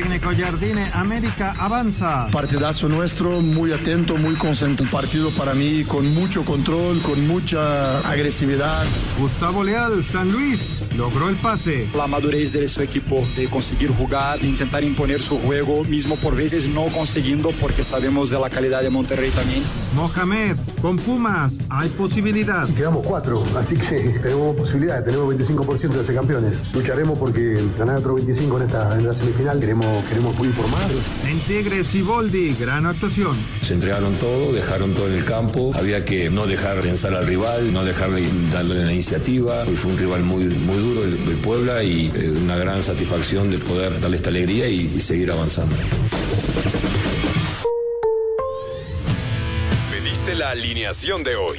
Técnico Jardine, América avanza. Partidazo nuestro, muy atento, muy concentrado. Un partido para mí con mucho control, con mucha agresividad. Gustavo Leal, San Luis, logró el pase. La madurez de su equipo de conseguir jugar, de intentar imponer su juego, mismo por veces no consiguiendo porque sabemos de la calidad de Monterrey también. Mohamed, con Pumas, hay posibilidad. Quedamos cuatro, así que tenemos posibilidad, tenemos 25% de ser campeones. Lucharemos porque ganar otro 25 en esta, en la semifinal, queremos, queremos por más. En Tigres y Boldi, gran actuación. Se entregaron todo, dejaron todo en el campo, había que no dejar pensar al rival, no dejarle darle la iniciativa. Y fue un rival muy, muy duro el, el Puebla y eh, una gran satisfacción de poder darle esta alegría y, y seguir avanzando. Pediste la alineación de hoy.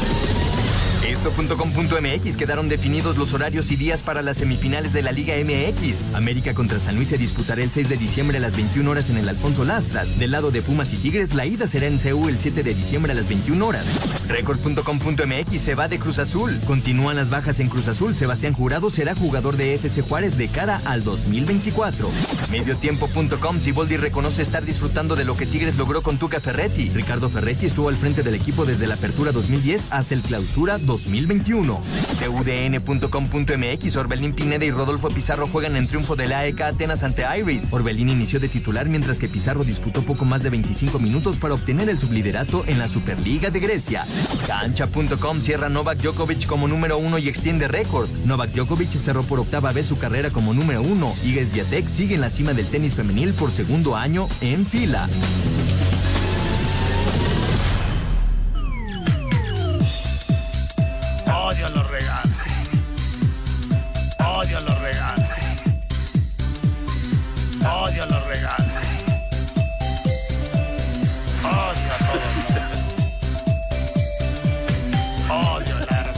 Esto.com.mx quedaron definidos los horarios y días para las semifinales de la Liga MX. América contra San Luis se disputará el 6 de diciembre a las 21 horas en el Alfonso Lastras. Del lado de Pumas y Tigres, la ida será en CU el 7 de diciembre a las 21 horas. Record.com.mx se va de Cruz Azul. Continúan las bajas en Cruz Azul. Sebastián Jurado será jugador de FC Juárez de cara al 2024. Mediotiempo.com Siboldi reconoce estar disfrutando de lo que Tigres logró con Tuca Ferretti. Ricardo Ferretti estuvo al frente del equipo desde la apertura 2010 hasta el clausura 2021. TUDN.com.mx Orbelín Pineda y Rodolfo Pizarro juegan en triunfo del AEK Atenas ante Iris. Orbelín inició de titular mientras que Pizarro disputó poco más de 25 minutos para obtener el subliderato en la Superliga de Grecia. Cancha.com cierra Novak Djokovic como número uno y extiende récord. Novak Djokovic cerró por octava vez su carrera como número uno. Iga Swiatek sigue en la cima del tenis femenil por segundo año en fila. Los regalos. Odio los regalos. Odio los regalos. Odio a. Odio el árbol.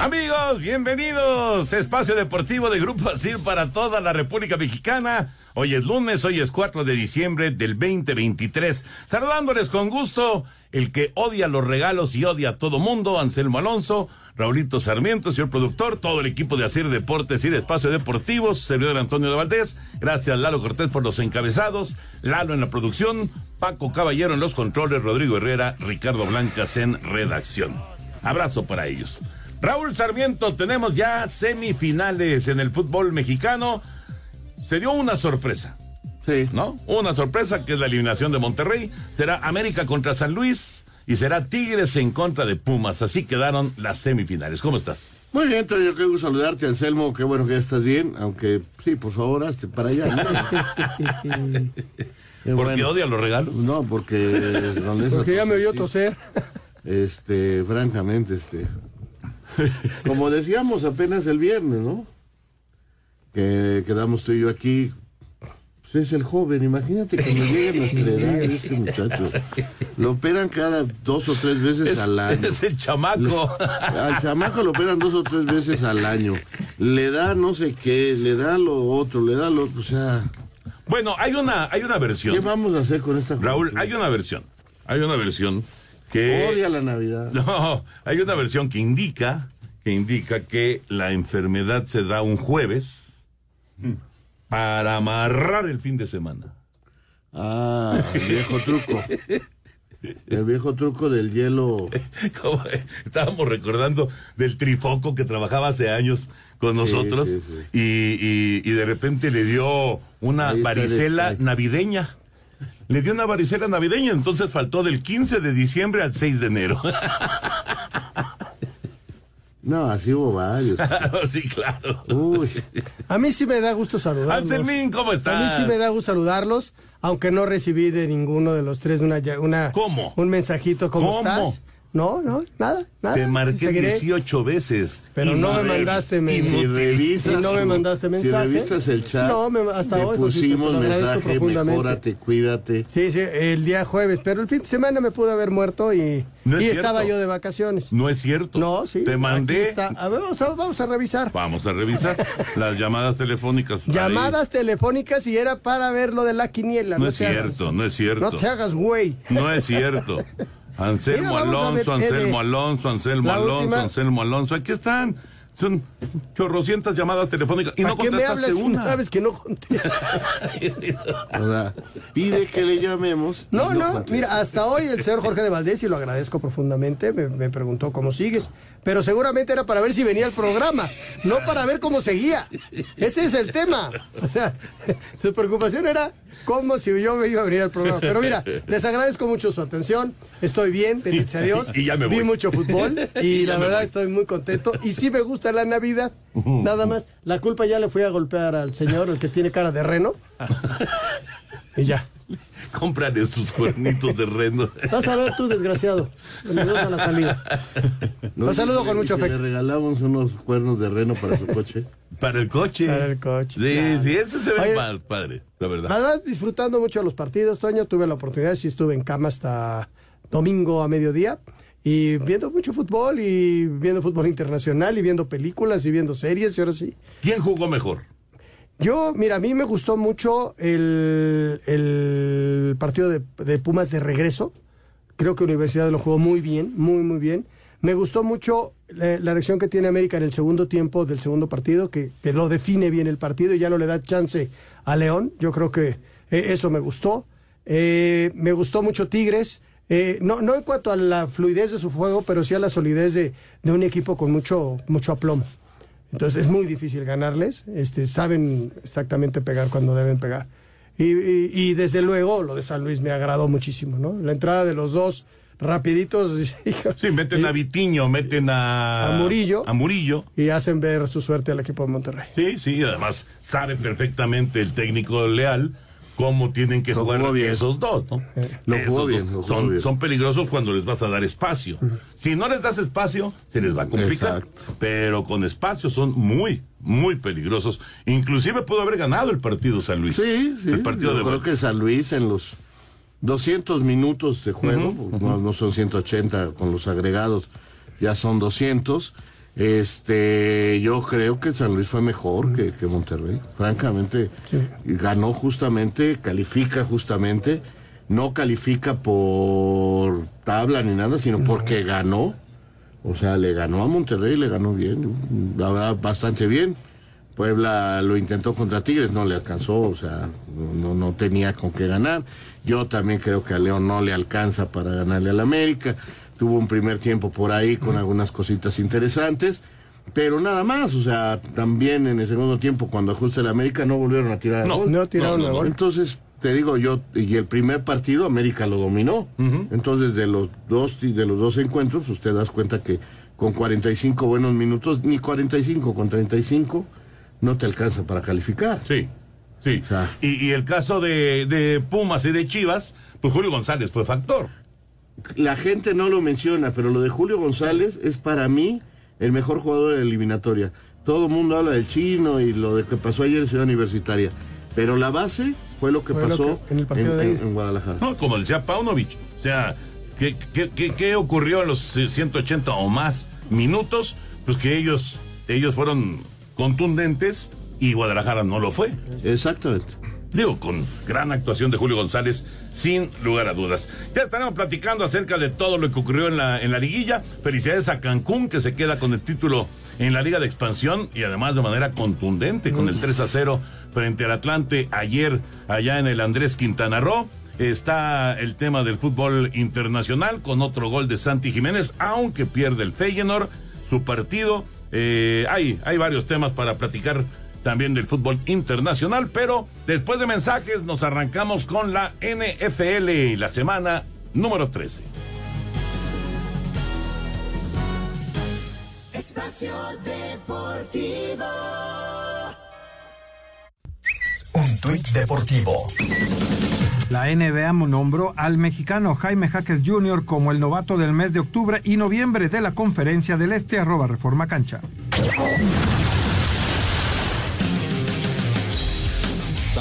Amigos, bienvenidos. Espacio Deportivo de Grupo Asir para toda la República Mexicana. Hoy es lunes, hoy es 4 de diciembre del 2023. Saludándoles con gusto, el que odia los regalos y odia a todo mundo, Anselmo Alonso, Raulito Sarmiento, señor productor, todo el equipo de Asir Deportes y de Espacio Deportivo, servidor Antonio de Valdés. Gracias Lalo Cortés por los encabezados, Lalo en la producción, Paco Caballero en los controles, Rodrigo Herrera, Ricardo Blancas en redacción. Abrazo para ellos. Raúl Sarmiento, tenemos ya semifinales en el fútbol mexicano. Se dio una sorpresa. Sí. ¿No? Una sorpresa que es la eliminación de Monterrey. Será América contra San Luis y será Tigres en contra de Pumas. Así quedaron las semifinales. ¿Cómo estás? Muy bien, Toño, qué gusto saludarte, Anselmo. Qué bueno que ya estás bien, aunque sí, por favor, hazte para allá. ¿no? ¿Por qué odia los regalos? No, porque... Porque ya me vio toser. Este, francamente, este. Como decíamos apenas el viernes, ¿no? Que quedamos tú y yo aquí. Es el joven, imagínate me llegue a nuestra edad de este muchacho. Lo operan cada dos o tres veces Es, al año. es el chamaco. Al chamaco lo operan dos o tres veces al año. Le da no sé qué, le da lo otro, le da lo otro. O sea, bueno, hay una, hay una ¿qué versión. vamos a hacer con esta Raúl, hay una versión. Hay una versión que. Odia la Navidad. No, hay una versión que indica, que indica que la enfermedad se da un jueves para amarrar el fin de semana. Ah, el viejo truco. El viejo truco del hielo. Como Estábamos recordando del trifoco que trabajaba hace años con Sí, nosotros sí, sí. Y, y- y de repente le dio una varicela navideña. Le dio una varicela navideña, entonces faltó del 15 de diciembre al 6 de enero. No, así hubo varios. sí, claro. Uy, A mí sí me da gusto saludarlos. Anselmín, ¿cómo estás? A mí sí me da gusto saludarlos, aunque no recibí de ninguno de los tres una, una ¿Cómo? un mensajito, ¿cómo, ¿Cómo? estás? No, no, nada, nada. Te marqué Seguiré. 18 veces. Pero no me mandaste mensaje. Si revisas, Y no me mandaste mensaje. Si revisas el chat, No, me- hasta te hoy, pusimos te mensaje, mejórate, cuídate. Sí, sí, el día jueves, pero el fin de semana me pude haber muerto y, No es y cierto. estaba yo de vacaciones. No es cierto. No, sí. Te mandé. A ver, vamos a, vamos a revisar. Vamos a revisar las llamadas telefónicas. Ahí. Llamadas telefónicas y era para ver lo de la quiniela. No, No, es te hagas- cierto, no es cierto. No te hagas, güey. No es cierto. Anselmo Mira, a Alonso, ver, Anselmo. Alonso, Anselmo Alonso, última. Anselmo Alonso. Aquí están. Son chorrocientas llamadas telefónicas. Y ¿Para no qué me contestaste hablas si una. sabes que no contestas? O sea, pide que le llamemos. No, no, contesta. mira, hasta hoy el señor Jorge de Valdés, y lo agradezco profundamente, me, me preguntó cómo sigues, pero seguramente era para ver si venía el programa, no para ver cómo seguía. Ese es el tema. O sea, su preocupación era cómo si yo me iba a venir al programa. Pero mira, les agradezco mucho su atención, estoy bien, bendito a Dios, Y ya me vi voy. mucho fútbol y la verdad voy. estoy muy contento. Y sí me gusta la Navidad, nada más. La culpa ya le fui a golpear al señor, el que tiene cara de reno. Y ya. Compran esos cuernitos de reno. Vas a ver tú, desgraciado. Me gusta la salida. Los saludo con mucho afecto. Le regalamos unos cuernos de reno para su coche. Para el coche. Para el coche. Sí, claro. sí, eso se ve Oye, más padre, la verdad. Además, disfrutando mucho de los partidos, Toño, tuve la oportunidad, sí estuve en cama hasta domingo a mediodía y viendo mucho fútbol y viendo fútbol internacional y viendo películas y viendo series y ahora sí. ¿Quién jugó mejor? Yo, mira, a mí me gustó mucho el, el partido de, de Pumas de regreso. Creo que Universidad lo jugó muy bien, muy, muy bien. Me gustó mucho la, reacción que tiene América en el segundo tiempo del segundo partido, que, que lo define bien el partido y ya no le da chance a León. Yo creo que eh, eso me gustó. Eh, me gustó mucho Tigres. Eh, no, no en cuanto a la fluidez de su juego, pero sí a la solidez de, de un equipo con mucho, mucho aplomo. Entonces es muy difícil ganarles, este, saben exactamente pegar cuando deben pegar. Y, y- y desde luego lo de San Luis me agradó muchísimo, ¿no? La entrada de los dos rapiditos Sí, meten a Vitiño, meten a... A Murillo. A Murillo. y hacen ver su suerte al equipo de Monterrey. Sí, sí, además sabe perfectamente el técnico leal cómo tienen que Lo jugar bien. esos dos, ¿no? Lo Esos dos son, bien. son peligrosos cuando les vas a dar espacio. Si no les das espacio, se les va a complicar. Exacto. Pero con espacio son muy, muy peligrosos. Inclusive pudo haber ganado el partido San Luis. Sí, sí. El partido Yo de creo que San Luis en los 200 minutos de juego, No, no son 180 con los agregados, ya son 200. Este, yo creo que San Luis fue mejor que, que Monterrey. Francamente, ganó justamente, califica justamente, no califica por tabla ni nada, sino porque ganó. O sea, le ganó a Monterrey, le ganó bien, la verdad, bastante bien. Puebla lo intentó contra Tigres, no le alcanzó, o sea, no, no tenía con qué ganar. Yo también creo que a León no le alcanza para ganarle al América. Tuvo un primer tiempo por ahí con algunas cositas interesantes, pero nada más, o sea, también en el segundo tiempo, cuando ajusta el América, no volvieron a tirar No, gol. No tiraron no, gol. Entonces, te digo yo, y el primer partido América lo dominó. Entonces, de los dos de los dos encuentros, usted das cuenta que con 45 buenos minutos, ni 45, con 35 no te alcanza para calificar. Sí, sí. O sea. y, y el caso de, de Pumas y de Chivas, pues Julio González fue factor. La gente no lo menciona, pero lo de Julio González es para mí el mejor jugador de la eliminatoria. Todo el mundo habla del chino y lo de que pasó ayer en Ciudad Universitaria, pero la base fue lo que Fue lo pasó que- en el partido de en- ida. en Guadalajara. No, como decía Paunovic, o sea, ¿qué, qué, qué- qué ocurrió en los eh, 180 o más minutos? Pues que ellos, ellos fueron contundentes y Guadalajara no lo fue. Exactamente. Digo, con gran actuación de Julio González, sin lugar a dudas. Ya estaremos platicando acerca de todo lo que ocurrió en la, en la liguilla. Felicidades a Cancún, que se queda con el título en la Liga de Expansión y además de manera contundente con el 3 a 0 frente al Atlante ayer allá en el Andrés Quintana Roo. Está el tema del fútbol internacional con otro gol de Santi Jiménez, aunque pierde el Feyenoord su partido. Eh, hay, hay varios temas para platicar también del fútbol internacional, pero después de mensajes nos arrancamos con la NFL, la semana número 13. Espacio Deportivo. Un tuit deportivo. La NBA nombró al mexicano Jaime Jaques Jr. como el novato del mes de octubre y noviembre de la Conferencia del Este, arroba Reforma Cancha.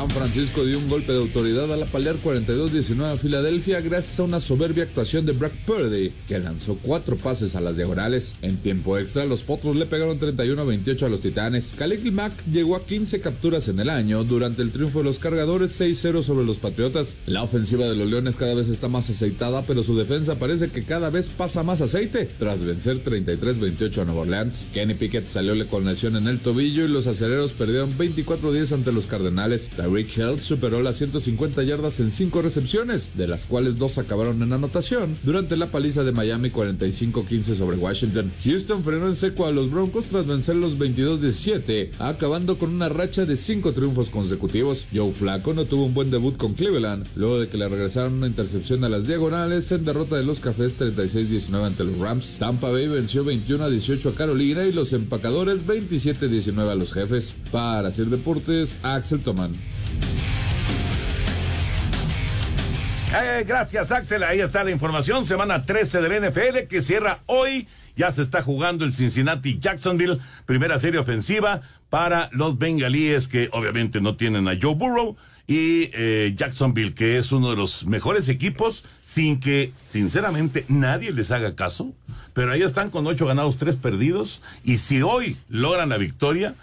San Francisco dio un golpe de autoridad al apalear 42-19 a Filadelfia gracias a una soberbia actuación de Brock Purdy, que lanzó cuatro pases a las diagonales. En tiempo extra, los Potros le pegaron 31-28 a los Titanes. Khalil Mack llegó a 15 capturas en el año durante el triunfo de los cargadores 6-0 sobre los Patriotas. La ofensiva de los Leones cada vez está más aceitada, pero su defensa parece que cada vez pasa más aceite tras vencer 33-28 a Nueva Orleans. Kenny Pickett salió con lesión en el tobillo y los aceleros perdieron 24-10 ante los Cardenales. Tyreek Hill superó las 150 yardas en 5 recepciones, de las cuales dos acabaron en anotación, durante la paliza de Miami 45-15 sobre Washington. Houston frenó en seco a los Broncos tras vencer los 22-17, acabando con una racha de 5 triunfos consecutivos. Joe Flacco no tuvo un buen debut con Cleveland, luego de que le regresaron una intercepción a las diagonales en derrota de los Cafés 36-19 ante los Rams. Tampa Bay venció 21-18 a Carolina y los empacadores 27-19 a los jefes. Para Sir Deportes, Axel Toman. Eh, gracias, Axel. Ahí está la información. Semana 13 del NFL que cierra hoy. Ya se está jugando el Cincinnati Jacksonville, primera serie ofensiva para los bengalíes que obviamente no tienen a Joe Burrow y eh, Jacksonville que es uno de los mejores equipos sin que sinceramente nadie les haga caso. Pero ahí están con ocho ganados, tres perdidos y si hoy logran la victoria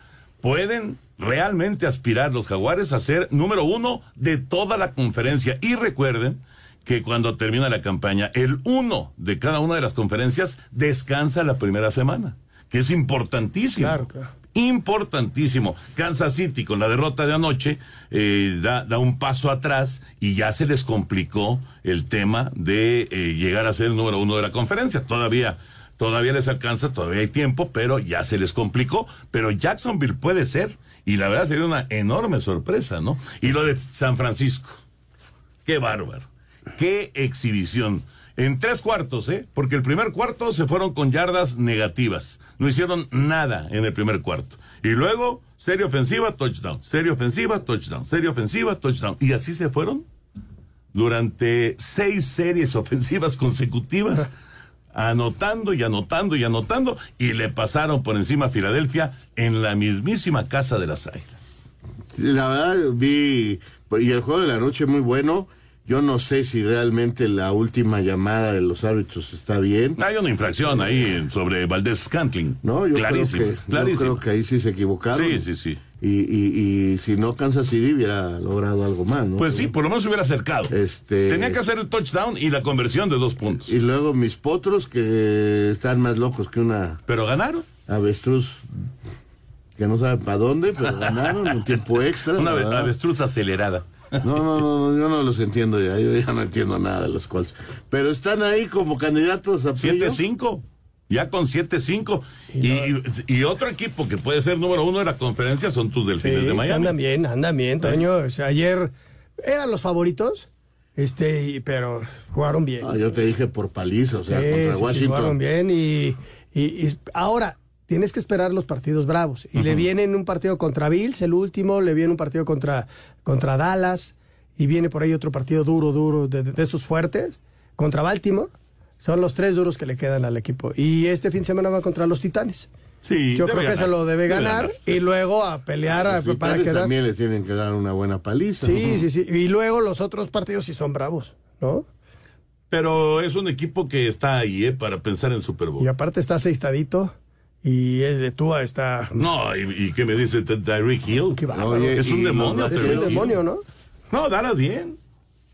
pueden realmente aspirar los jaguares a ser número uno de toda la conferencia. Y recuerden que cuando termina la campaña, el uno de cada una de las conferencias descansa la primera semana, que es importantísimo. Claro, claro. Importantísimo. Kansas City con la derrota de anoche eh, da, da, un paso atrás y ya se les complicó el tema de eh, llegar a ser el número uno de la conferencia. Todavía todavía les alcanza, todavía hay tiempo, pero ya se les complicó. Pero Jacksonville puede ser, y la verdad sería una enorme sorpresa, ¿no? Y lo de San Francisco, qué bárbaro, qué exhibición. En tres cuartos, ¿eh? Porque el primer cuarto se fueron con yardas negativas. No hicieron nada en el primer cuarto. Y luego, serie ofensiva, touchdown. Serie ofensiva, touchdown. Serie ofensiva, touchdown. Y así se fueron durante seis series ofensivas consecutivas anotando y anotando y anotando y le pasaron por encima a Filadelfia en la mismísima casa de las Águilas. La verdad vi y el juego de la noche muy bueno. Yo no sé si realmente la última llamada de los árbitros está bien. Hay una infracción ahí sobre Valdés Scantling. No, yo clarísimo, creo que, clarísimo. Yo creo que ahí sí se equivocaron. Sí, sí, sí. Y, y, y si no Kansas City hubiera logrado algo más, ¿no? Pues sí, por lo menos se hubiera acercado. Este... Tenía que hacer el touchdown y la conversión de dos puntos. Y luego mis potros que están más locos que una... Pero ganaron. Avestruz que no sabe para dónde, pero ganaron un tiempo extra. Una avestruz acelerada. No, no, no, yo no los entiendo ya, yo ya no entiendo nada de los Colts. Pero están ahí como candidatos a 7-5, ya con 7-5. Y, y, y, otro equipo que puede ser número uno de la conferencia son tus delfines sí, de Miami. Andan bien, andan bien, Toño. O sea, ayer eran los favoritos, este, pero jugaron bien. Ah, yo te dije por paliza, o sea, sí, contra sí, Washington. Sí, jugaron bien y, y ahora tienes que esperar los partidos bravos. Y uh -huh. le vienen un partido contra Bills, el último, le viene un partido contra, contra Dallas, y viene por ahí otro partido duro, duro, de, de, esos fuertes, contra Baltimore. Son los tres duros que le quedan al equipo. Y este fin de semana va contra los Titanes. Sí, Yo creo ganar. que se lo debe ganar, debe ganar y luego a pelear a, los para quedar. también le tienen que dar una buena paliza. Sí, ¿no? sí, sí. Y luego los otros partidos sí son bravos, ¿no? Pero es un equipo que está ahí, ¿eh? Para pensar en Super Bowl. Y aparte está aceitadito. Y el de Tua está. No, ¿y, y qué me dice Tyreek Hill? Qué Oye, es un demonio. Es un demonio, ¿no? No, Dallas bien.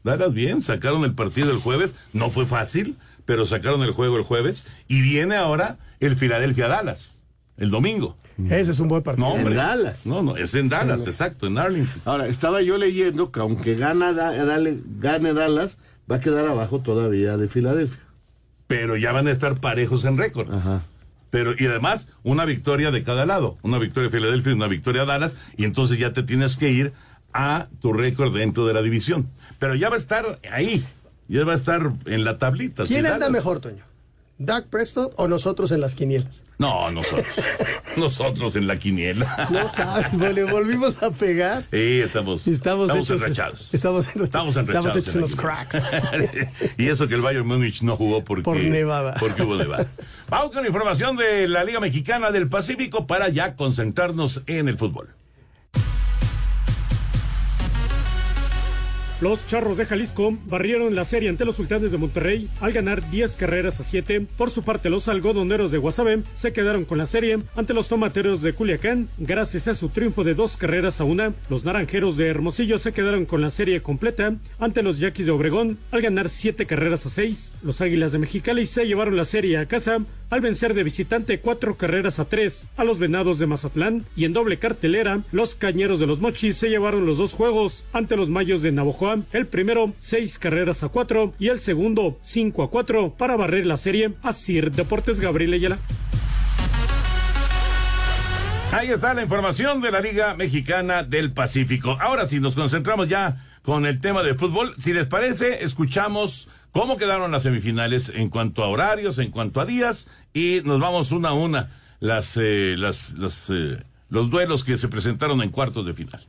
Dallas bien. Sacaron el partido el jueves. No fue fácil, pero sacaron el juego el jueves. Y viene ahora el Philadelphia Dallas. El domingo. Ese es un buen partido. No, hombre. En Dallas. No, no, es en Dallas, exacto, en Arlington. Ahora, estaba yo leyendo que aunque gana, dale, gane Dallas, va a quedar abajo todavía de Filadelfia. Pero ya van a estar parejos en récord. Ajá pero y además una victoria de cada lado, una victoria de Filadelfia y una victoria de Dallas, y entonces ya te tienes que ir a tu récord dentro de la división. Pero ya va a estar ahí, ya va a estar en la tablita. ¿Quién si anda Dallas. mejor, Toño? Dak Prescott o nosotros en las quinielas. No, nosotros. nosotros en la quiniela. No sabes, le volvimos a pegar. Sí, estamos, Estamos estamos hechos- enrachados. Estamos enrachados. Estamos enrachados. Estamos hechos en quiniela. cracks. y eso que el Bayern Múnich no jugó porque, Por nevada. porque hubo nevada. Vamos con información de la Liga Mexicana del Pacífico para ya concentrarnos en el fútbol. Los Charros de Jalisco barrieron la serie ante los Sultanes de Monterrey al ganar 10 carreras a 7. Por su parte, los algodoneros de Guasave se quedaron con la serie ante los tomateros de Culiacán gracias a su triunfo de dos carreras a una. Los naranjeros de Hermosillo se quedaron con la serie completa ante los Yaquis de Obregón al ganar 7 carreras a 6. Los Águilas de Mexicali se llevaron la serie a casa al vencer de visitante 4 carreras a 3 a los Venados de Mazatlán y en doble cartelera, los Cañeros de los Mochis se llevaron los dos juegos ante los Mayos de Navojoa, el primero 6 carreras a 4 y el segundo 5 a 4 para barrer la serie a Sir Deportes Gabriel Ayala. Ahí está la información de la Liga Mexicana del Pacífico. Ahora sí, nos concentramos ya con el tema de fútbol. Si les parece, escuchamos cómo quedaron las semifinales en cuanto a horarios, en cuanto a días, y nos vamos una a una las, eh, las, eh, los duelos que se presentaron en cuartos de final.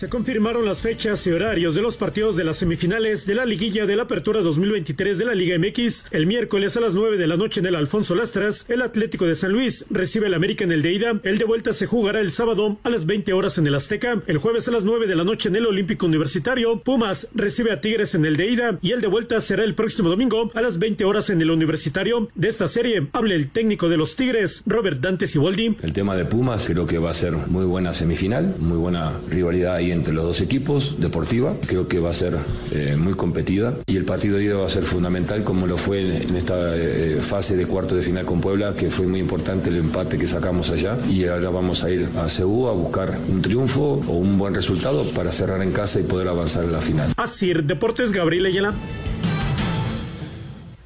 Se confirmaron las fechas y horarios de los partidos de las semifinales de la liguilla de la Apertura 2023 de la Liga MX. El miércoles a las 9 de la noche en el Alfonso Lastras, el Atlético de San Luis recibe al América en el de ida. El de vuelta se jugará el sábado a las 20 horas en el Azteca. El jueves a las 9 de la noche en el Olímpico Universitario, Pumas recibe a Tigres en el de ida y el de vuelta será el próximo domingo a las 20 horas en el Universitario. De esta serie habla el técnico de los Tigres, Robert Dante Siboldi. El tema de Pumas creo que va a ser muy buena semifinal, muy buena rivalidad ahí entre los dos equipos, deportiva. Creo que va a ser eh, muy competida y el partido de ida va a ser fundamental como lo fue en, esta eh, fase de cuarto de final con Puebla, que fue muy importante el empate que sacamos allá y ahora vamos a ir a Ceú a buscar un triunfo o un buen resultado para cerrar en casa y poder avanzar en la final. Asir Deportes Gabriel Ayala.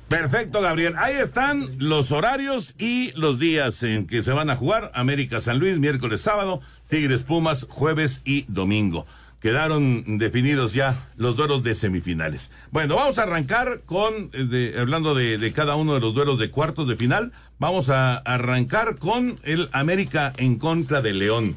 Perfecto, Gabriel. Ahí están los horarios y los días en que se van a jugar. América San Luis, miércoles, sábado. Tigres Pumas, jueves y domingo. Quedaron definidos ya los duelos de semifinales. Bueno, vamos a arrancar con, eh, hablando de, de cada uno de los duelos de cuartos de final, vamos a arrancar con el América en contra de León.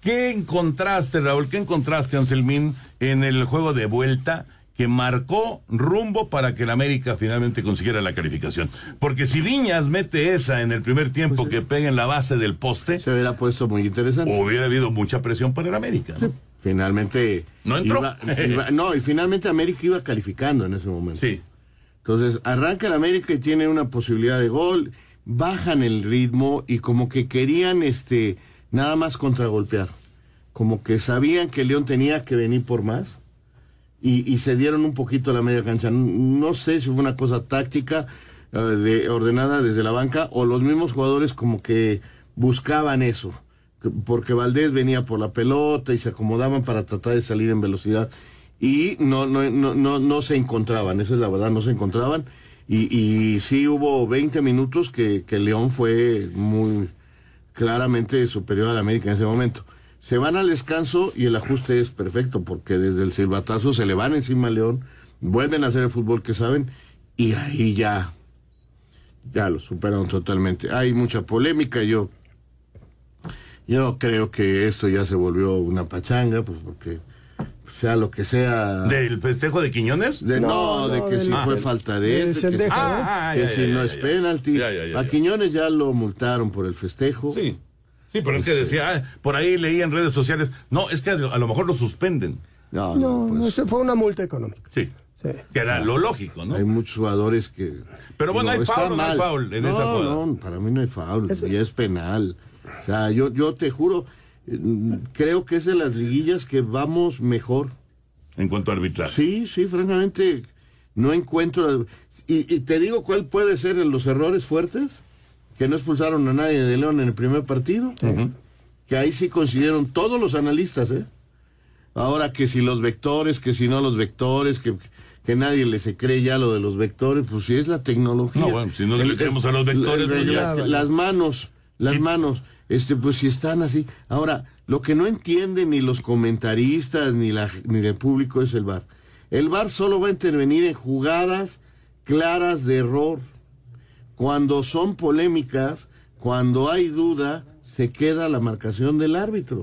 ¿Qué encontraste, Raúl? ¿Qué encontraste, Anselmín, en el juego de vuelta que marcó rumbo para que el América finalmente consiguiera la calificación? Porque si Viñas mete esa en el primer tiempo que pega en la base del poste, se hubiera puesto muy interesante. Hubiera habido mucha presión para el América. ¿no? Finalmente. ¿No entró? iba- iba- no, y finalmente América iba calificando en ese momento. Sí. Entonces, arranca el América y tiene una posibilidad de gol, bajan el ritmo y como que querían este nada más contragolpear. Como que sabían que León tenía que venir por más y, y se dieron un poquito a la media cancha. No sé si fue una cosa táctica eh, de, ordenada desde la banca o los mismos jugadores como que buscaban eso. Que- Porque Valdés venía por la pelota y se acomodaban para tratar de salir en velocidad y no, no, no, no, no se encontraban, esa es la verdad, no se encontraban. Y, y sí hubo 20 minutos que, que León fue muy claramente superior al América en ese momento. Se van al descanso y el ajuste es perfecto porque desde el silbatazo se le van encima a León, vuelven a hacer el fútbol que saben y ahí ya, ya lo superaron totalmente. Hay mucha polémica, yo, yo creo que esto ya se volvió una pachanga, pues porque sea lo que sea. ¿Del festejo de Quiñones? De, no, de que si fue falta de, de que, Sendejo, si- ¿no? Ah, que ya, si ya, no ya, es penalti. Ya, ya, ya, a ya. Quiñones ya lo multaron por el festejo. Sí. Sí, pero es que decía, ah, por ahí leí en redes sociales, no, es que a lo a lo mejor lo suspenden. No, No, no, eso fue una multa económica. Sí. Que era lo lógico, ¿no? Hay muchos jugadores que. Pero bueno, ¿hay está foul o no hay foul en no, esa jugada? No, para mí no hay foul, y es penal. O sea, yo, yo te juro, eh, creo que es de las liguillas que vamos mejor. En cuanto a arbitraje. Sí, sí, francamente, no encuentro. Y, y te digo cuál puede ser los errores fuertes: que no expulsaron a nadie de León en el primer partido. Que ahí sí coincidieron todos los analistas, ¿eh? Ahora que si los vectores, que si no los vectores, que, que nadie le se cree ya lo de los vectores, pues si es la tecnología. No, bueno, si no le creemos a los vectores, pues la- las manos, las manos, este, pues si están así. Ahora, lo que no entienden ni los comentaristas ni, la, ni el público es el VAR. El VAR solo va a intervenir en jugadas claras de error. Cuando son polémicas, cuando hay duda, se queda la marcación del árbitro.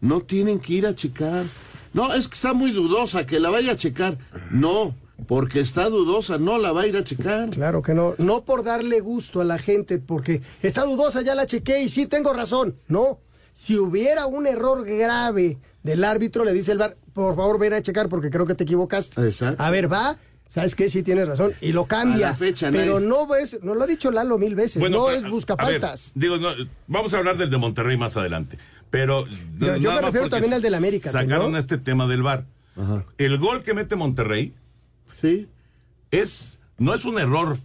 No tienen que ir a checar. No, es que está muy dudosa, que la vaya a checar. No, porque está dudosa, no la va a ir a checar. Claro que no. No por darle gusto a la gente, porque está dudosa, ya la chequé y sí tengo razón. No. Si hubiera un error grave del árbitro, le dice el bar, por favor ven a checar porque creo que te equivocaste. Exacto. A ver, va. ¿Sabes qué? Sí tienes razón. Y lo cambia. A la fecha, pero no ves, no lo ha dicho Lalo mil veces. Bueno, no es busca a ver, faltas. digo, no, vamos a hablar del de Monterrey más adelante. Pero Yo- me refiero también al del América, Sacaron ¿no? este tema del bar. El gol que mete Monterrey. Sí. Es, no es un error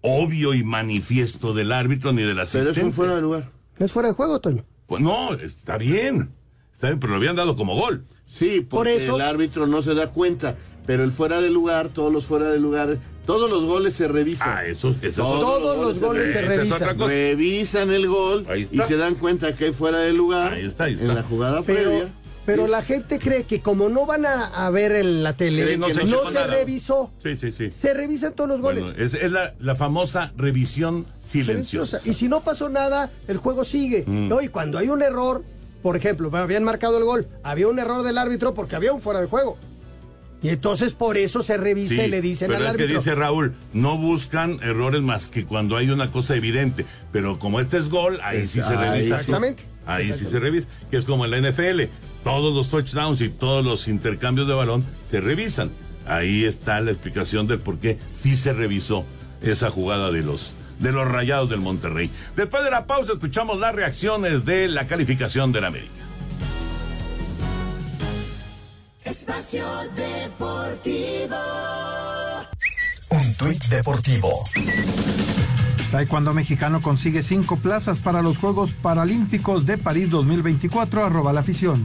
obvio y manifiesto del árbitro ni del Pero asistente. es un fuera de lugar. No es fuera de juego, Toño. Pues no, está bien. Está bien, pero lo habían dado como gol. Sí, porque eso- el árbitro no se da cuenta. Pero el fuera de lugar, todos los fuera de lugar, todos los goles se revisan. Ah, eso, eso es Todos los goles se Esa es revisan. otra cosa. Revisan el gol y se dan cuenta que hay fuera de lugar Ahí está, ahí está. en la jugada Pero, previa. pero Sí. la gente cree que como no van a, a ver en la tele, Sí, no no se revisó. Sí, sí, sí. Se revisan todos los goles. Bueno, es, es la, la famosa revisión silenciosa. Y si no pasó nada, el juego sigue. Mm. No, y cuando hay un error, por ejemplo, habían marcado el gol, había un error del árbitro porque había un fuera de juego. Y entonces por eso se revisa Sí, y le dicen pero al es árbitro. que dice Raúl, no buscan errores más que cuando hay una cosa evidente. Pero como este es gol, ahí sí se revisa. Exactamente. Ahí sí se revisa. Que es como en la NFL. Todos los touchdowns y todos los intercambios de balón se revisan. Ahí está la explicación del por qué sí se revisó esa jugada de los de los rayados del Monterrey. Después de la pausa escuchamos las reacciones de la calificación del América. Espacio Deportivo. Un tuit deportivo. Taekwondo mexicano consigue cinco plazas para los Juegos Paralímpicos de París 2024, arroba la afición.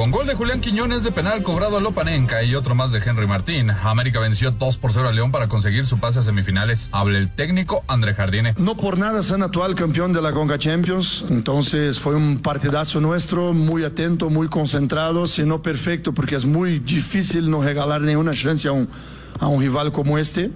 Con gol de Julián Quiñones de penal cobrado a Lopanenka y otro más de Henry Martín, América venció 2 por 0 a León para conseguir su pase a semifinales. Habla el técnico André Jardine. No por nada San actual campeón de la Conca Champions, entonces fue un partidazo nuestro, muy atento, muy concentrado, si no perfecto, porque es muy difícil no regalar ninguna chance a un rival como este.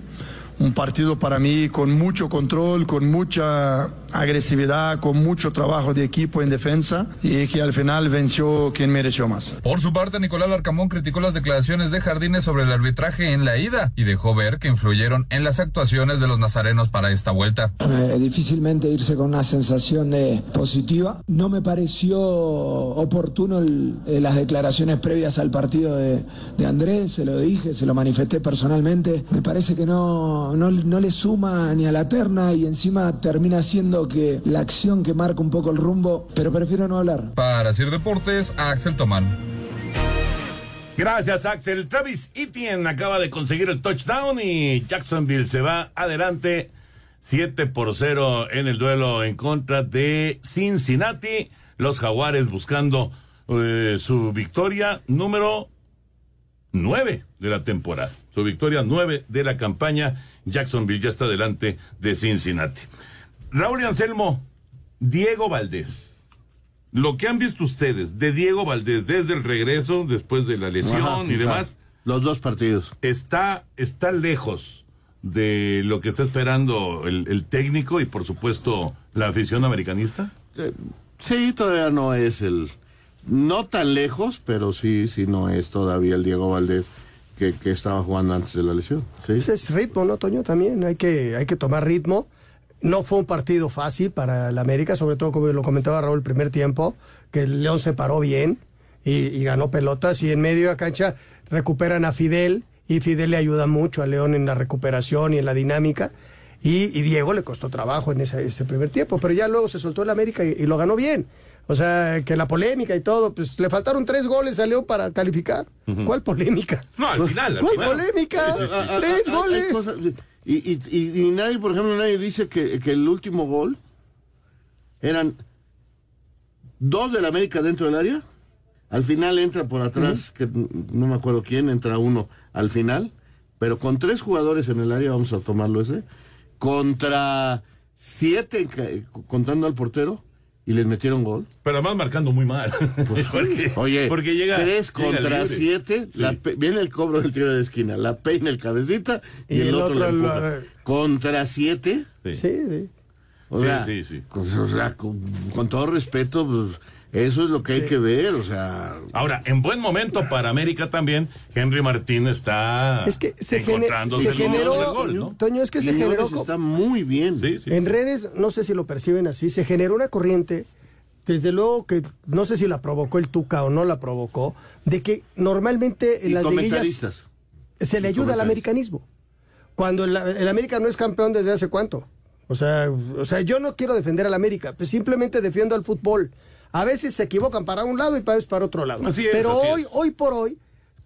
Un partido para mí con mucho control, con mucha agresividad, con mucho trabajo de equipo en defensa y que al final venció quien mereció más. Por su parte, Nicolás Larcamón criticó las declaraciones de Jardine sobre el arbitraje en la ida y dejó ver que influyeron en las actuaciones de los nazarenos para esta vuelta. Eh, difícilmente irse con una sensación de positiva. No me pareció oportuno el- eh, las declaraciones previas al partido de, de Andrés, se lo dije, se lo manifesté personalmente. Me parece que no, no, no le suma ni a la terna y encima termina siendo que la acción que marca un poco el rumbo, pero prefiero no hablar. Para Sir Deportes, Axel Tomán. Gracias, Axel. Travis Etienne acaba de conseguir el touchdown y Jacksonville se va adelante 7 por 0 en el duelo en contra de Cincinnati. Los Jaguares buscando eh, su victoria número 9 de la temporada. Su victoria 9 de la campaña. Jacksonville ya está delante de Cincinnati. Raúl y Anselmo, Diego Valdés. Lo que han visto ustedes de Diego Valdés desde el regreso, después de la lesión Ajá, y demás, Los dos partidos. está, está lejos de lo que está esperando el, el técnico y por supuesto la afición americanista. Eh, Sí, todavía no es el. No tan lejos, pero sí, sí, no es todavía el Diego Valdés que, que estaba jugando antes de la lesión. Ese es ritmo, ¿no, Toño? También hay que, hay que tomar ritmo. No fue un partido fácil para el América, sobre todo como lo comentaba Raúl el primer tiempo, que el León se paró bien y, ganó pelotas y en medio de la cancha recuperan a Fidel y Fidel le ayuda mucho a León en la recuperación y en la dinámica. Y, y Diego le costó trabajo en ese, primer tiempo, pero ya luego se soltó el América y lo ganó bien. O sea, que la polémica y todo, pues le faltaron tres goles León para calificar. ¿Cuál polémica? No, al final. al ¿Cuál final. polémica? Tres goles. cosas- y, y, y- y nadie, por ejemplo, nadie dice que, que el último gol eran dos del América dentro del área. Al final entra por atrás, que no me acuerdo quién, entra uno al final. Pero con tres jugadores en el área, vamos a tomarlo ese. Contra siete, contando al portero. Y les metieron gol. Pero además marcando muy mal. porque, Oye, porque llega. tres llega contra libre. siete, Sí. la pe- viene el cobro del tiro de esquina, la peina el cabecita y, el, otro, la empuja. Contra siete. Sí, sí. O Sí, sea, sí, sí. con, o sea, con- con todo respeto, pues, eso es lo que hay que ver, o sea. Ahora, en buen momento para América también, Henry Martín está Es que se, encontrándose se generó, del gol, ¿no? Toño, es que se generó está muy bien. Sí, sí. en redes, no sé si lo perciben así, se generó una corriente, desde luego que no sé si la provocó el Tuca o no la provocó, de que normalmente en Y las liguillas comentaristas. se le ayuda al americanismo. Cuando el, el América no es campeón desde hace cuánto. O sea, o sea, yo no quiero defender al América, pues simplemente defiendo al fútbol. A veces se equivocan para un lado y para veces para otro lado. Así es, Pero así hoy, es. hoy por hoy,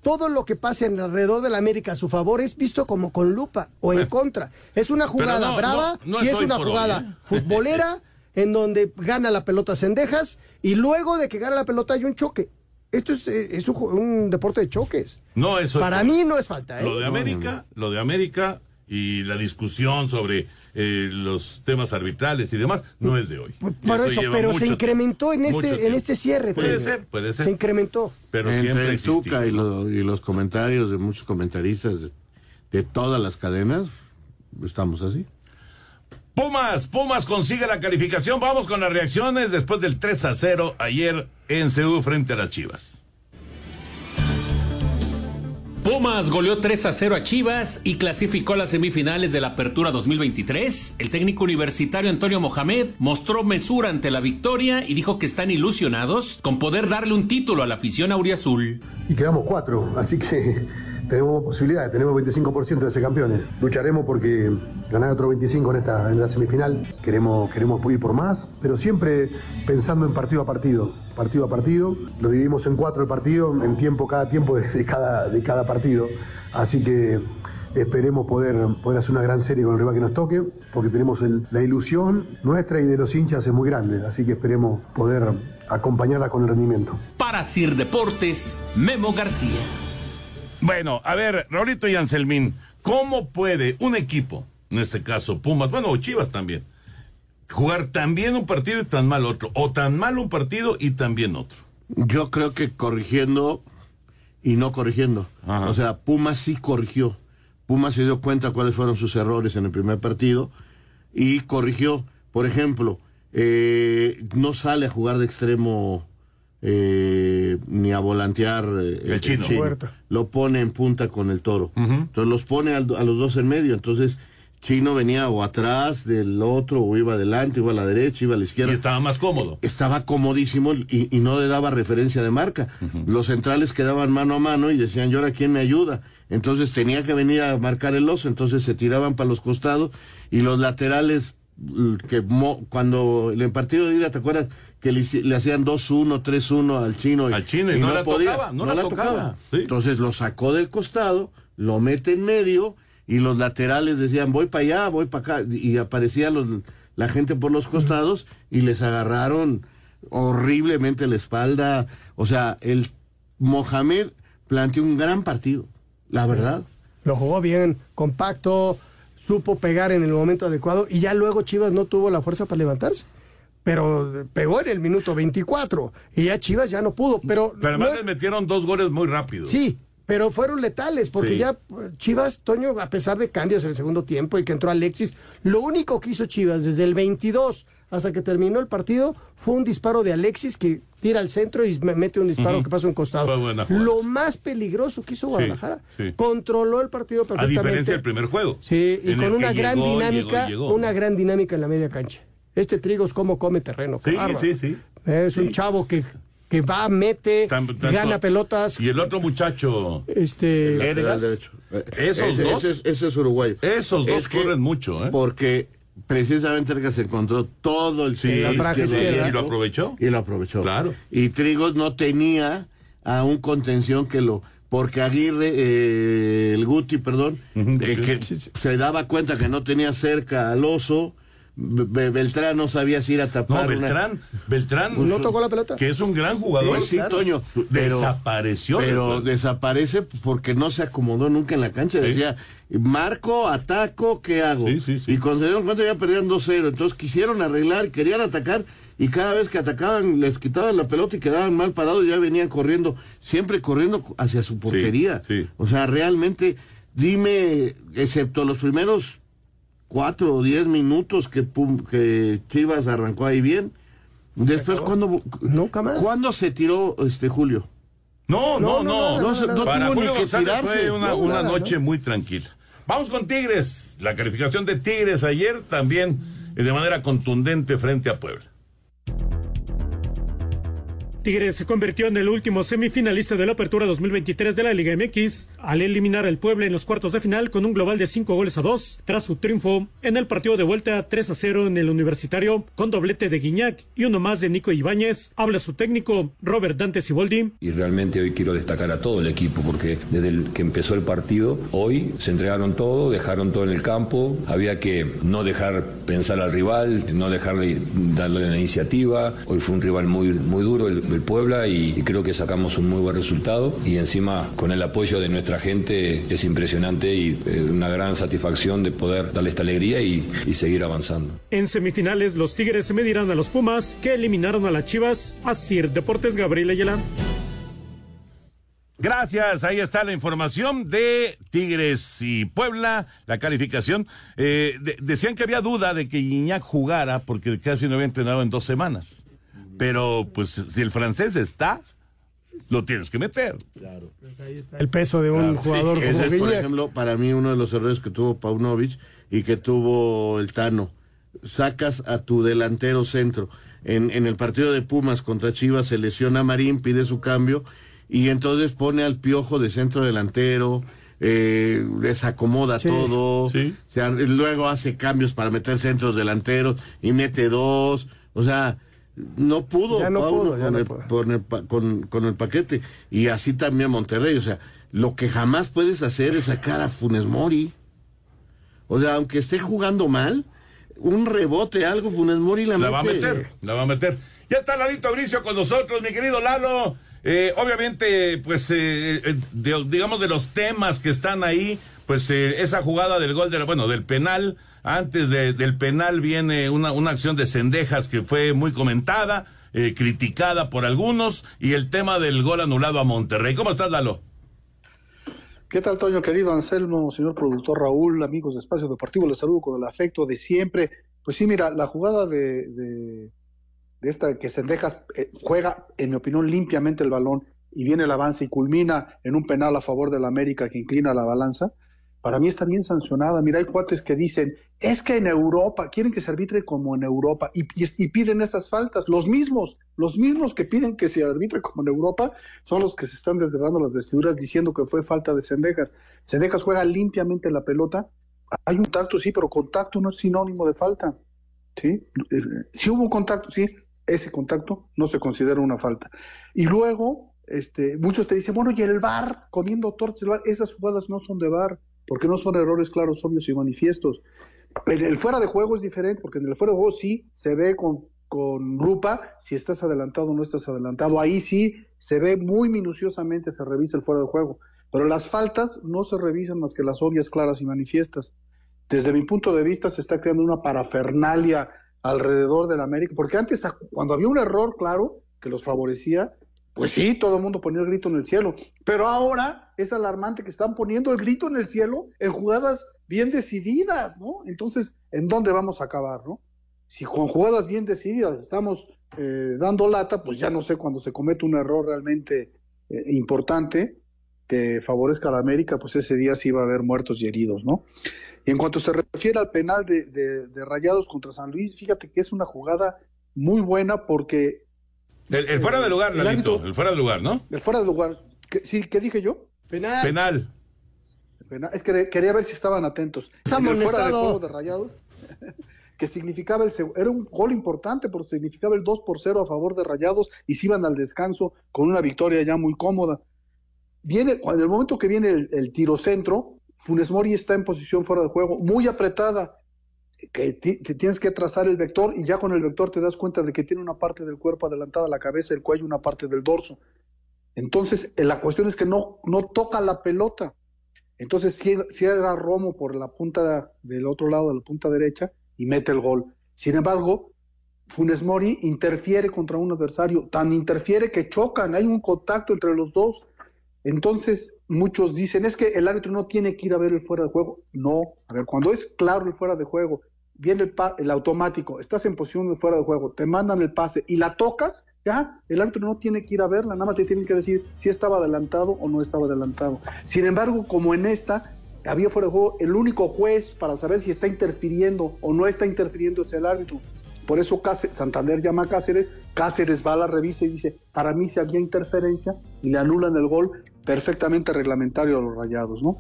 todo lo que pasa en alrededor del América a su favor es visto como con lupa o en contra. Es una jugada no, brava, no, no si es una hoy, jugada ¿eh? futbolera en donde gana la pelota Cendejas y luego de que gana la pelota hay un choque. Esto es, eh, es un, un deporte de choques. No, eso Para mí no es falta. ¿eh? Lo de América, lo de América y la discusión sobre eh, los temas arbitrales y demás no es de hoy. Por Eso pero mucho se incrementó en este, en este cierre. Puede ser, puede ser. Se incrementó. Pero Entre siempre el. Tuca y, lo- y los comentarios de muchos comentaristas de, de todas las cadenas, estamos así. Pumas, Pumas consigue la calificación. Vamos con las reacciones después del 3 a 0 ayer en Seúl frente a las Chivas. Pumas goleó 3 a 0 a Chivas y clasificó a las semifinales de la Apertura 2023. El técnico universitario Antonio Mohamed mostró mesura ante la victoria y dijo que están ilusionados con poder darle un título a la afición auriazul. Y quedamos cuatro, así que tenemos posibilidades, tenemos 25% de ser campeones. Lucharemos porque ganar otro 25 en esta, en la semifinal. Queremos, queremos ir por más, pero siempre pensando en partido a partido, partido a partido. Lo dividimos en cuatro el partido, en tiempo, cada tiempo de, cada, de cada partido. Así que esperemos poder, poder hacer una gran serie con el rival que nos toque, porque tenemos la ilusión nuestra y de los hinchas es muy grande, así que esperemos poder acompañarla con el rendimiento. Para Sir Deportes, Memo García. Bueno, a ver, Raulito y Anselmín, ¿cómo puede un equipo, en este caso Pumas, bueno, o Chivas también, jugar tan bien un partido y tan mal otro? O tan mal un partido y tan bien otro. Yo creo que corrigiendo y no corrigiendo. O sea, Pumas sí corrigió. Pumas se dio cuenta cuáles fueron sus errores en el primer partido y corrigió. Por ejemplo, eh, no sale a jugar de extremo eh, ni a volantear eh, El chino. Huerta. Lo pone en punta con el toro. Entonces los pone al- a los dos en medio. Entonces Chino venía o atrás del otro, o iba adelante, iba a la derecha, iba a la izquierda. Y estaba más cómodo. Estaba comodísimo y, y no le daba referencia de marca. Los centrales quedaban mano a mano y decían, ¿y ahora quién me ayuda? Entonces tenía que venir a marcar el oso, entonces se tiraban para los costados y los laterales, que mo- cuando en el partido de ida, ¿te acuerdas? Que le, hacían 2-1, 3-1 al chino. Y, Al chino y no la tocaba, no la tocaba, sí. Entonces lo sacó del costado, lo mete en medio y los laterales decían, voy para allá, voy para acá. Y aparecía los, la gente por los costados y les agarraron horriblemente la espalda. O sea, el Mohamed planteó un gran partido, la verdad. Lo jugó bien, compacto, supo pegar en el momento adecuado y ya luego Chivas no tuvo la fuerza para levantarse. Pero pegó en el minuto 24 y ya Chivas ya no pudo. Pero, Pero además no- les metieron dos goles muy rápido. sí, pero fueron letales porque Sí. ya eh, Chivas, Toño, a pesar de cambios en el segundo tiempo y que entró Alexis, lo único que hizo Chivas desde el 22 hasta que terminó el partido fue un disparo de Alexis que tira al centro y me- mete un disparo que pasa a un costado. Lo más peligroso que hizo Guadalajara. sí. Controló el partido A perfectamente. diferencia del primer juego. Sí, y con una gran llegó, dinámica, llegó, llegó. una gran dinámica en la media cancha. Este Trigos cómo come terreno, Sí, sí, sí. Es un chavo que, que va, mete, tanto- gana pelotas. Y el otro muchacho. Este Ergas. derecho. Esos Ese- dos. Ese, es- ese es uruguayo. Esos dos Es que- corren mucho, ¿eh? Porque precisamente Ergas encontró todo el Sí, izquierda. ¿Y lo aprovechó? Y lo aprovechó. Claro. Y Trigos no tenía a un contención que lo. Porque Aguirre, eh, el Guti, perdón, eh, que se daba cuenta que no tenía cerca al oso. Be- Beltrán no sabía si ir a No, tapar. una- Beltrán, Beltrán. ¿No tocó la pelota? Que es un gran jugador. Pues sí, Toño. Pero, Desapareció. Pero desaparece porque no se acomodó nunca en la cancha. Decía, marco, ataco, ¿qué hago? Y cuando se dieron cuenta ya perdían 2-0. Entonces quisieron arreglar, querían atacar y cada vez que atacaban les quitaban la pelota y quedaban mal parados ya venían corriendo, siempre corriendo hacia su portería. O sea, realmente, dime, excepto los primeros cuatro o diez minutos que, Pum- que Chivas arrancó ahí bien, después cuando ¿cuándo se tiró este Julio? No, no, no. No, Para tuvo ni que González tirarse. Fue una, No, una nada, noche muy tranquila. Vamos con Tigres. La calificación de Tigres ayer también eh, de manera contundente frente a Puebla. Tigres se convirtió en el último semifinalista de la Apertura 2023 de la Liga MX al eliminar al Puebla en los cuartos de final con un global de 5 goles a 2 tras su triunfo en el partido de vuelta 3 a 0 en el Universitario con doblete de Guiñac y uno más de Nico Ibáñez. Habla su técnico Robert Dante Siboldi. Y realmente hoy quiero destacar a todo el equipo porque desde el que empezó el partido, hoy se entregaron todo, dejaron todo en el campo, había que no dejar pensar al rival, no dejarle darle la iniciativa. Hoy fue un rival muy, muy duro el, el Puebla y, y creo que sacamos un muy buen resultado y encima con el apoyo de nuestra gente es impresionante y eh, una gran satisfacción de poder darle esta alegría y, y seguir avanzando. En semifinales los Tigres se medirán a los Pumas que eliminaron a las Chivas. Asir Deportes Gabriel Ayala. Gracias, ahí está la información de Tigres y Puebla, la calificación. Eh, de- decían que había duda de que Iñak jugara porque casi no había entrenado en dos semanas. Pero pues si el francés está, lo tienes que meter. Claro. El peso de un Claro, jugador sí. Ese es, por ejemplo, para mí uno de los errores que tuvo Paunovic y que tuvo el Tano. Sacas a tu delantero centro. En, en el partido de Pumas contra Chivas se lesiona a Marín, pide su cambio y entonces pone al piojo de centro delantero, eh, desacomoda todo, o sea, luego hace cambios para meter centros delanteros y mete dos, o sea, no pudo, Ya no Pauno pudo, ya con, no el, pudo. con el pa- con- con el paquete y así también Monterrey, o sea, lo que jamás puedes hacer es sacar a Funes Mori. O sea, aunque esté jugando mal, un rebote, algo, Funes Mori la, La va a mete. meter, la va a meter. Ya está Lalito Bricio con nosotros, mi querido Lalo. Eh, obviamente, pues, eh, eh, de- digamos de los temas que están ahí, pues eh, esa jugada del gol, del, bueno, del penal, antes de- del penal viene una, una acción de Cendejas que fue muy comentada, eh, criticada por algunos, y el tema del gol anulado a Monterrey. ¿Cómo estás, Lalo? ¿Qué tal, Toño, querido Anselmo, señor productor Raúl, amigos de Espacio Deportivo? Les saludo con el afecto de siempre. Pues sí, mira, la jugada de, de, de esta que Sendejas eh, juega, en mi opinión, limpiamente el balón y viene el avance y culmina en un penal a favor del América que inclina la balanza, para mí está bien sancionada. Mira, hay cuates que dicen, es que en Europa, quieren que se arbitre como en Europa y, piden esas faltas. Los mismos, los mismos que piden que se arbitre como en Europa son los que se están desgarrando las vestiduras diciendo que fue falta de Sendejas. Sendejas juega limpiamente la pelota. Hay un contacto, sí, pero contacto no es sinónimo de falta. ¿sí? Si hubo un contacto, sí, ese contacto no se considera una falta. Y luego, este, muchos te dicen, bueno, y el VAR, comiendo tortas del VAR, esas jugadas no son de VAR, porque no son errores claros, obvios y manifiestos. En el fuera de juego es diferente, porque en el fuera de juego sí se ve con, con lupa si estás adelantado o no estás adelantado. Ahí sí se ve muy minuciosamente, se revisa el fuera de juego. Pero las faltas no se revisan más que las obvias, claras y manifiestas. Desde mi punto de vista se está creando una parafernalia alrededor del América, porque antes cuando había un error claro que los favorecía, pues sí, todo el mundo ponía el grito en el cielo, pero ahora es alarmante que están poniendo el grito en el cielo en jugadas bien decididas, ¿no? Entonces, ¿en dónde vamos a acabar, no? Si con jugadas bien decididas estamos eh, dando lata, pues ya no sé cuando se comete un error realmente eh, importante que favorezca a la América, pues ese día sí va a haber muertos y heridos, ¿no? Y en cuanto se refiere al penal de, de- de Rayados contra San Luis, fíjate que es una jugada muy buena porque El, el fuera de lugar, El Lalito, el fuera de lugar, ¿no? el fuera de lugar, ¿qué- sí, ¿qué dije yo? Penal. Penal. Penal. Es que quería ver si estaban atentos. Está En el fuera de juego de Rayados, que significaba el era un gol importante porque significaba el 2 por 0 a favor de Rayados y se iban al descanso con una victoria ya muy cómoda. Viene, en el momento que viene el, el tiro centro, Funes Mori está en posición fuera de juego, muy apretada, que te tienes que trazar el vector y ya con el vector te das cuenta de que tiene una parte del cuerpo adelantada, la cabeza, el cuello, una parte del dorso. Entonces, eh, la cuestión es que no, no toca la pelota. Entonces, era Romo por la punta del otro lado, de la punta derecha, y mete el gol. Sin embargo, Funes Mori interfiere contra un adversario, tan interfiere que chocan, hay un contacto entre los dos. Entonces, muchos dicen, es que el árbitro no tiene que ir a ver el fuera de juego. No, a ver, cuando es claro el fuera de juego, viene el, el automático, estás en posición de fuera de juego, te mandan el pase y la tocas, ya, el árbitro no tiene que ir a verla, nada más te tienen que decir si estaba adelantado o no estaba adelantado. Sin embargo, como en esta, había fuera de juego, el único juez para saber si está interfiriendo o no está interfiriendo es el árbitro. Por eso Cáceres- Santander llama a Cáceres, Cáceres va a la revisa y dice, para mí si había interferencia y le anulan el gol perfectamente reglamentario a los rayados, ¿no?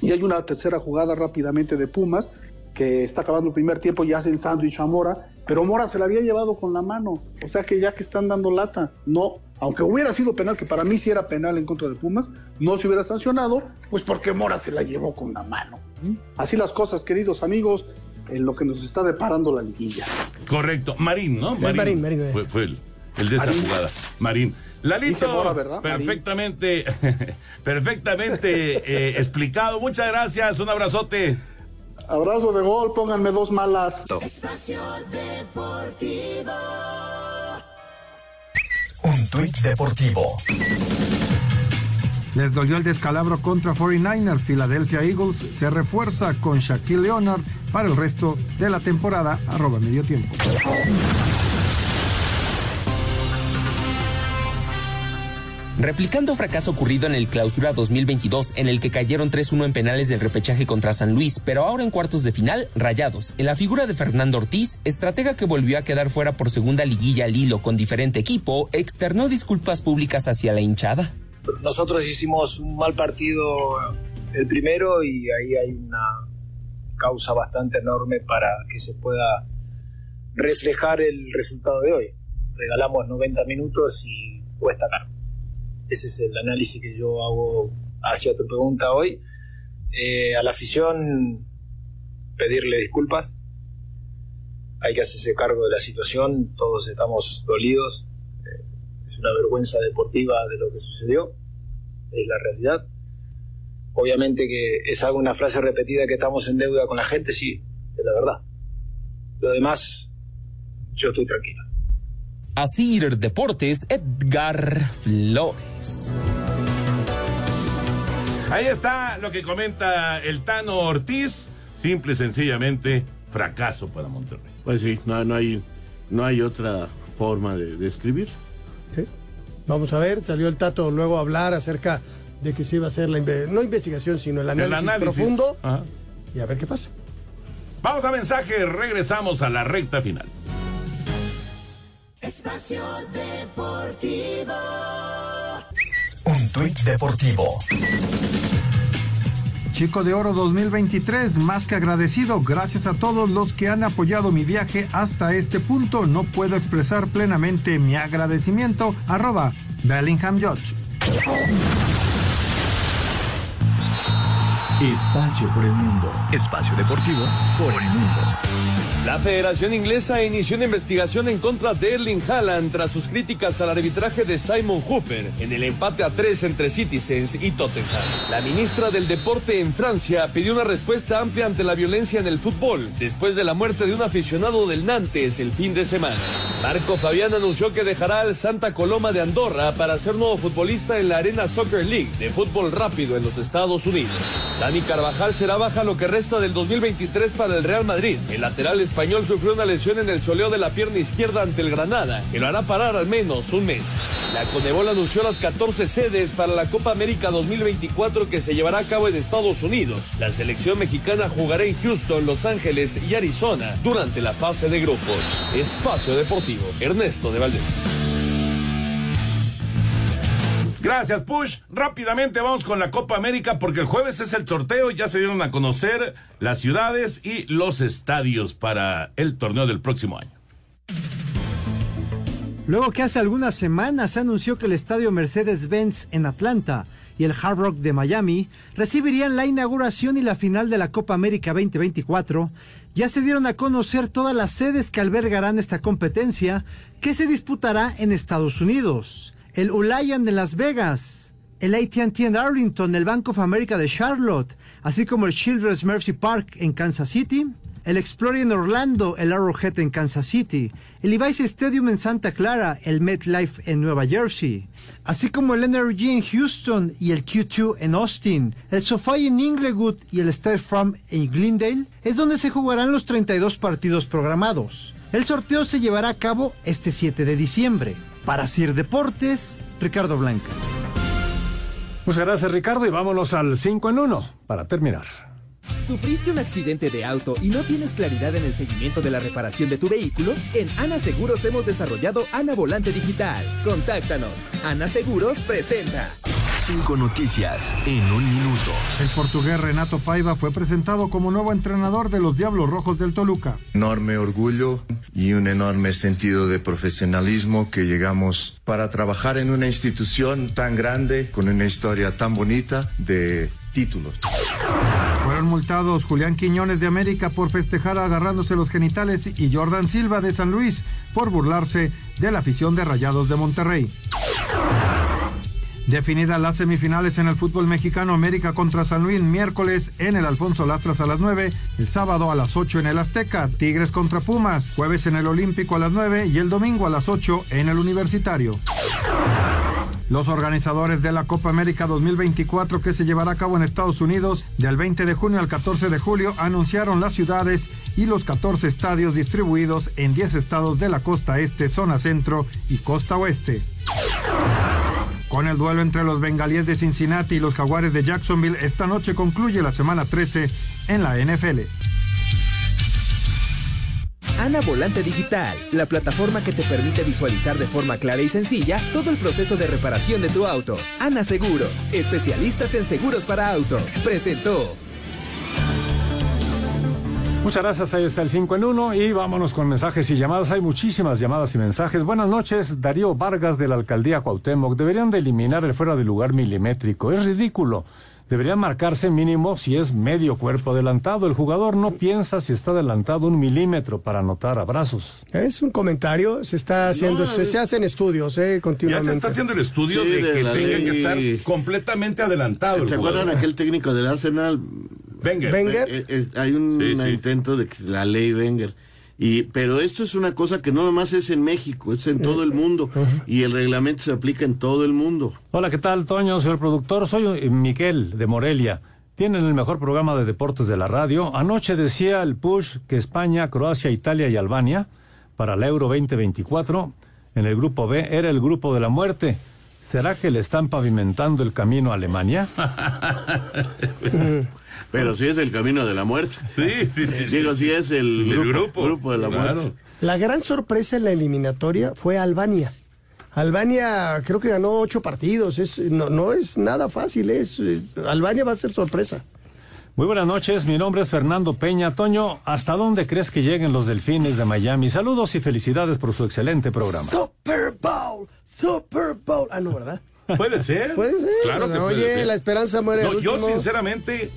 Y hay una tercera jugada rápidamente de Pumas, que está acabando el primer tiempo y hacen sándwich a Mora, pero Mora se la había llevado con la mano, o sea que ya que están dando lata, no, aunque hubiera sido penal, que para mí sí era penal en contra de Pumas, no se hubiera sancionado, pues porque Mora se la llevó con la mano. Así las cosas, queridos amigos, en lo que nos está deparando la liguilla. Correcto. Marín, ¿no? Marín, Marín, eh. Fue, fue el, el de esa Marín. jugada. Marín. Lalito, perfectamente, perfectamente eh, explicado. Muchas gracias. Un abrazote. Abrazo de gol, pónganme dos malas. Espacio Deportivo. Un tuit deportivo. Les dolió el descalabro contra 49ers. Philadelphia Eagles se refuerza con Shaquille Leonard para el resto de la temporada. Arroba medio tiempo. Replicando fracaso ocurrido en el Clausura 2022, en el que cayeron 3-1 en penales del repechaje contra San Luis, pero ahora en cuartos de final, rayados. En la figura de Fernando Ortiz, estratega que volvió a quedar fuera por segunda liguilla al hilo con diferente equipo, externó disculpas públicas hacia la hinchada. Nosotros hicimos un mal partido el primero y ahí hay una causa bastante enorme para que se pueda reflejar el resultado de hoy. Regalamos 90 minutos y cuesta caro. Ese es el análisis que yo hago hacia tu pregunta hoy. Eh, a la afición pedirle disculpas. Hay que hacerse cargo de la situación. Todos estamos dolidos. Eh, es una vergüenza deportiva de lo que sucedió. Es la realidad. Obviamente que es algo, una frase repetida que estamos en deuda con la gente, sí, es la verdad. Lo demás, yo estoy tranquilo. Asir Deportes, Edgar Flores. Ahí está lo que comenta el Tano Ortiz. Simple y sencillamente, fracaso para Monterrey. Pues sí, no, no hay, no hay otra forma de, de escribir. Vamos a ver, salió el Tato luego a hablar acerca de que se iba a hacer la inve- no investigación, sino el análisis, El análisis. profundo Ajá. y a ver qué pasa. Vamos a mensaje, regresamos a la recta final. Espacio Deportivo. Un tuit deportivo. Chico de Oro 2023, más que agradecido, gracias a todos los que han apoyado mi viaje hasta este punto. No puedo expresar plenamente mi agradecimiento. Arroba Bellingham George. Espacio por el mundo. Espacio deportivo por el mundo. La Federación Inglesa inició una investigación en contra de Erling Haaland tras sus críticas al arbitraje de Simon Hooper en el empate a tres entre Citizens y Tottenham. La ministra del Deporte en Francia pidió una respuesta amplia ante la violencia en el fútbol después de la muerte de un aficionado del Nantes el fin de semana. Marco Fabián anunció que dejará al Santa Coloma de Andorra para ser nuevo futbolista en la Arena Soccer League de fútbol rápido en los Estados Unidos. Dani Carvajal será baja lo que resta del 2023 para el Real Madrid. El lateral español sufrió una lesión en el soleo de la pierna izquierda ante el Granada, que lo hará parar al menos un mes. La Conebol anunció las 14 sedes para la Copa América 2024 que se llevará a cabo en Estados Unidos. La selección mexicana jugará en Houston, Los Ángeles y Arizona durante la fase de grupos. Espacio Deportivo, Ernesto de Valdés. Gracias, Push. Rápidamente vamos con la Copa América porque el jueves es el sorteo. Ya se dieron a conocer las ciudades y los estadios para el torneo del próximo año. Luego que hace algunas semanas se anunció que el estadio Mercedes-Benz en Atlanta y el Hard Rock de Miami recibirían la inauguración y la final de la Copa América 2024, ya se dieron a conocer todas las sedes que albergarán esta competencia que se disputará en Estados Unidos. El Ulayan de Las Vegas, el AT&T en Arlington, el Bank of America de Charlotte, así como el Children's Mercy Park en Kansas City, el Explorer en Orlando, el Arrowhead en Kansas City, el Levi's Stadium en Santa Clara, el MetLife en Nueva Jersey, así como el NRG en Houston y el Q2 en Austin, el SoFi en Inglewood y el State Farm en Glendale, es donde se jugarán los 32 partidos programados. El sorteo se llevará a cabo este 7 de diciembre. Para Sir Deportes, Ricardo Blancas. Muchas gracias Ricardo y vámonos al 5 en 1 para terminar. ¿Sufriste un accidente de auto y no tienes claridad en el seguimiento de la reparación de tu vehículo? En Ana Seguros hemos desarrollado Ana Volante Digital. Contáctanos. Ana Seguros presenta. Cinco noticias en un minuto. El portugués Renato Paiva fue presentado como nuevo entrenador de los Diablos Rojos del Toluca. Enorme orgullo y un enorme sentido de profesionalismo que llegamos para trabajar en una institución tan grande, con una historia tan bonita de títulos. Fueron multados Julián Quiñones de América por festejar agarrándose los genitales y Jordan Silva de San Luis por burlarse de la afición de Rayados de Monterrey. Definidas las semifinales en el fútbol mexicano, América contra San Luis miércoles en el Alfonso Lastras a las 9, el sábado a las 8 en el Azteca, Tigres contra Pumas, jueves en el Olímpico a las 9 y el domingo a las 8 en el Universitario. Los organizadores de la Copa América 2024 que se llevará a cabo en Estados Unidos del 20 de junio al 14 de julio anunciaron las ciudades y los 14 estadios distribuidos en 10 estados de la costa este, zona centro y costa oeste. Con el duelo entre los bengalíes de Cincinnati y los jaguares de Jacksonville, esta noche concluye la semana 13 en la NFL. Ana Volante Digital, la plataforma que te permite visualizar de forma clara y sencilla todo el proceso de reparación de tu auto. Ana Seguros, especialistas en seguros para autos. Presentó. Muchas gracias, ahí está el 5 en 1 y vámonos con mensajes y llamadas. Hay muchísimas llamadas y mensajes. Buenas noches, Darío Vargas de la alcaldía Cuauhtémoc. Deberían de eliminar el fuera de lugar milimétrico. Es ridículo. Debería marcarse mínimo si es medio cuerpo adelantado. El jugador no piensa si está adelantado un milímetro para anotar abrazos. Es un comentario, se está haciendo, No, se, se hacen estudios eh, Ya continuamente. se está haciendo el estudio Sí, de de que tenga que estar completamente adelantado. el ¿Se acuerdan aquel técnico del Arsenal? Wenger. Wenger. Eh, eh, hay un Sí, sí. intento de que la ley Wenger. Y, pero esto es una cosa que no nomás es en México, es en todo el mundo. Y el reglamento se aplica en todo el mundo. Hola, ¿qué tal, Toño? Soy el productor. Soy eh, Miquel de Morelia. Tienen el mejor programa de deportes de la radio. Anoche decía el push que España, Croacia, Italia y Albania para la Euro 2024 en el grupo B era el grupo de la muerte. ¿Será que le están pavimentando el camino a Alemania? Pero si es el camino de la muerte. Sí, sí, sí. Digo, sí, si es el, El grupo, grupo. de la Claro. muerte. La gran sorpresa en la eliminatoria fue Albania. Albania creo que ganó ocho partidos. Es, no, no es nada fácil. Es, eh, Albania va a ser sorpresa. Muy buenas noches, mi nombre es Fernando Peña. Toño, ¿hasta dónde crees que lleguen los delfines de Miami? Saludos y felicidades por su excelente programa. Super Bowl, Super Bowl. Ah, no, ¿verdad? Puede ser. Puede ser. Claro que Oye, puede ser. la esperanza muere. No, yo sinceramente,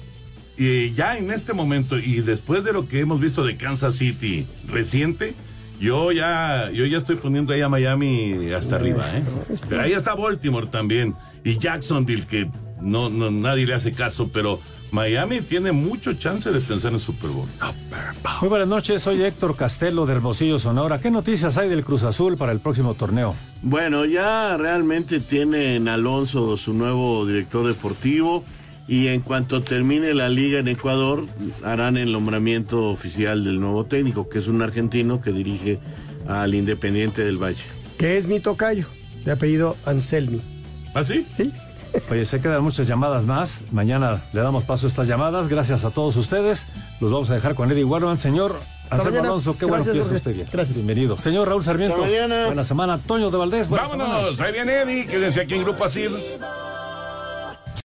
eh, ya en este momento y después de lo que hemos visto de Kansas City reciente, yo ya, yo ya estoy poniendo ahí a Miami hasta arriba, ¿eh? Pero ahí está Baltimore también y Jacksonville que no, no nadie le hace caso, pero Miami tiene mucho chance de pensar en Super Bowl. Muy buenas noches, soy Héctor Castelo de Hermosillo, Sonora. ¿Qué noticias hay del Cruz Azul para el próximo torneo? Bueno, ya realmente tienen Alonso su nuevo director deportivo y en cuanto termine la liga en Ecuador harán el nombramiento oficial del nuevo técnico, que es un argentino que dirige al Independiente del Valle. Que es mi tocayo, de apellido Anselmi. ¿Ah, sí? Sí. Oye, se quedan muchas llamadas más. Mañana le damos paso a estas llamadas. Gracias a todos ustedes. Los vamos a dejar con Eddie Warman. Señor Anselmo mañana. Alonso, qué bueno Gracias, que Jorge. esté bien. Gracias. Bienvenido. Señor Raúl Sarmiento. Hasta mañana. Buena semana. Toño de Valdés. Vámonos, ahí viene Eddie, quédense aquí en Grupo Asir.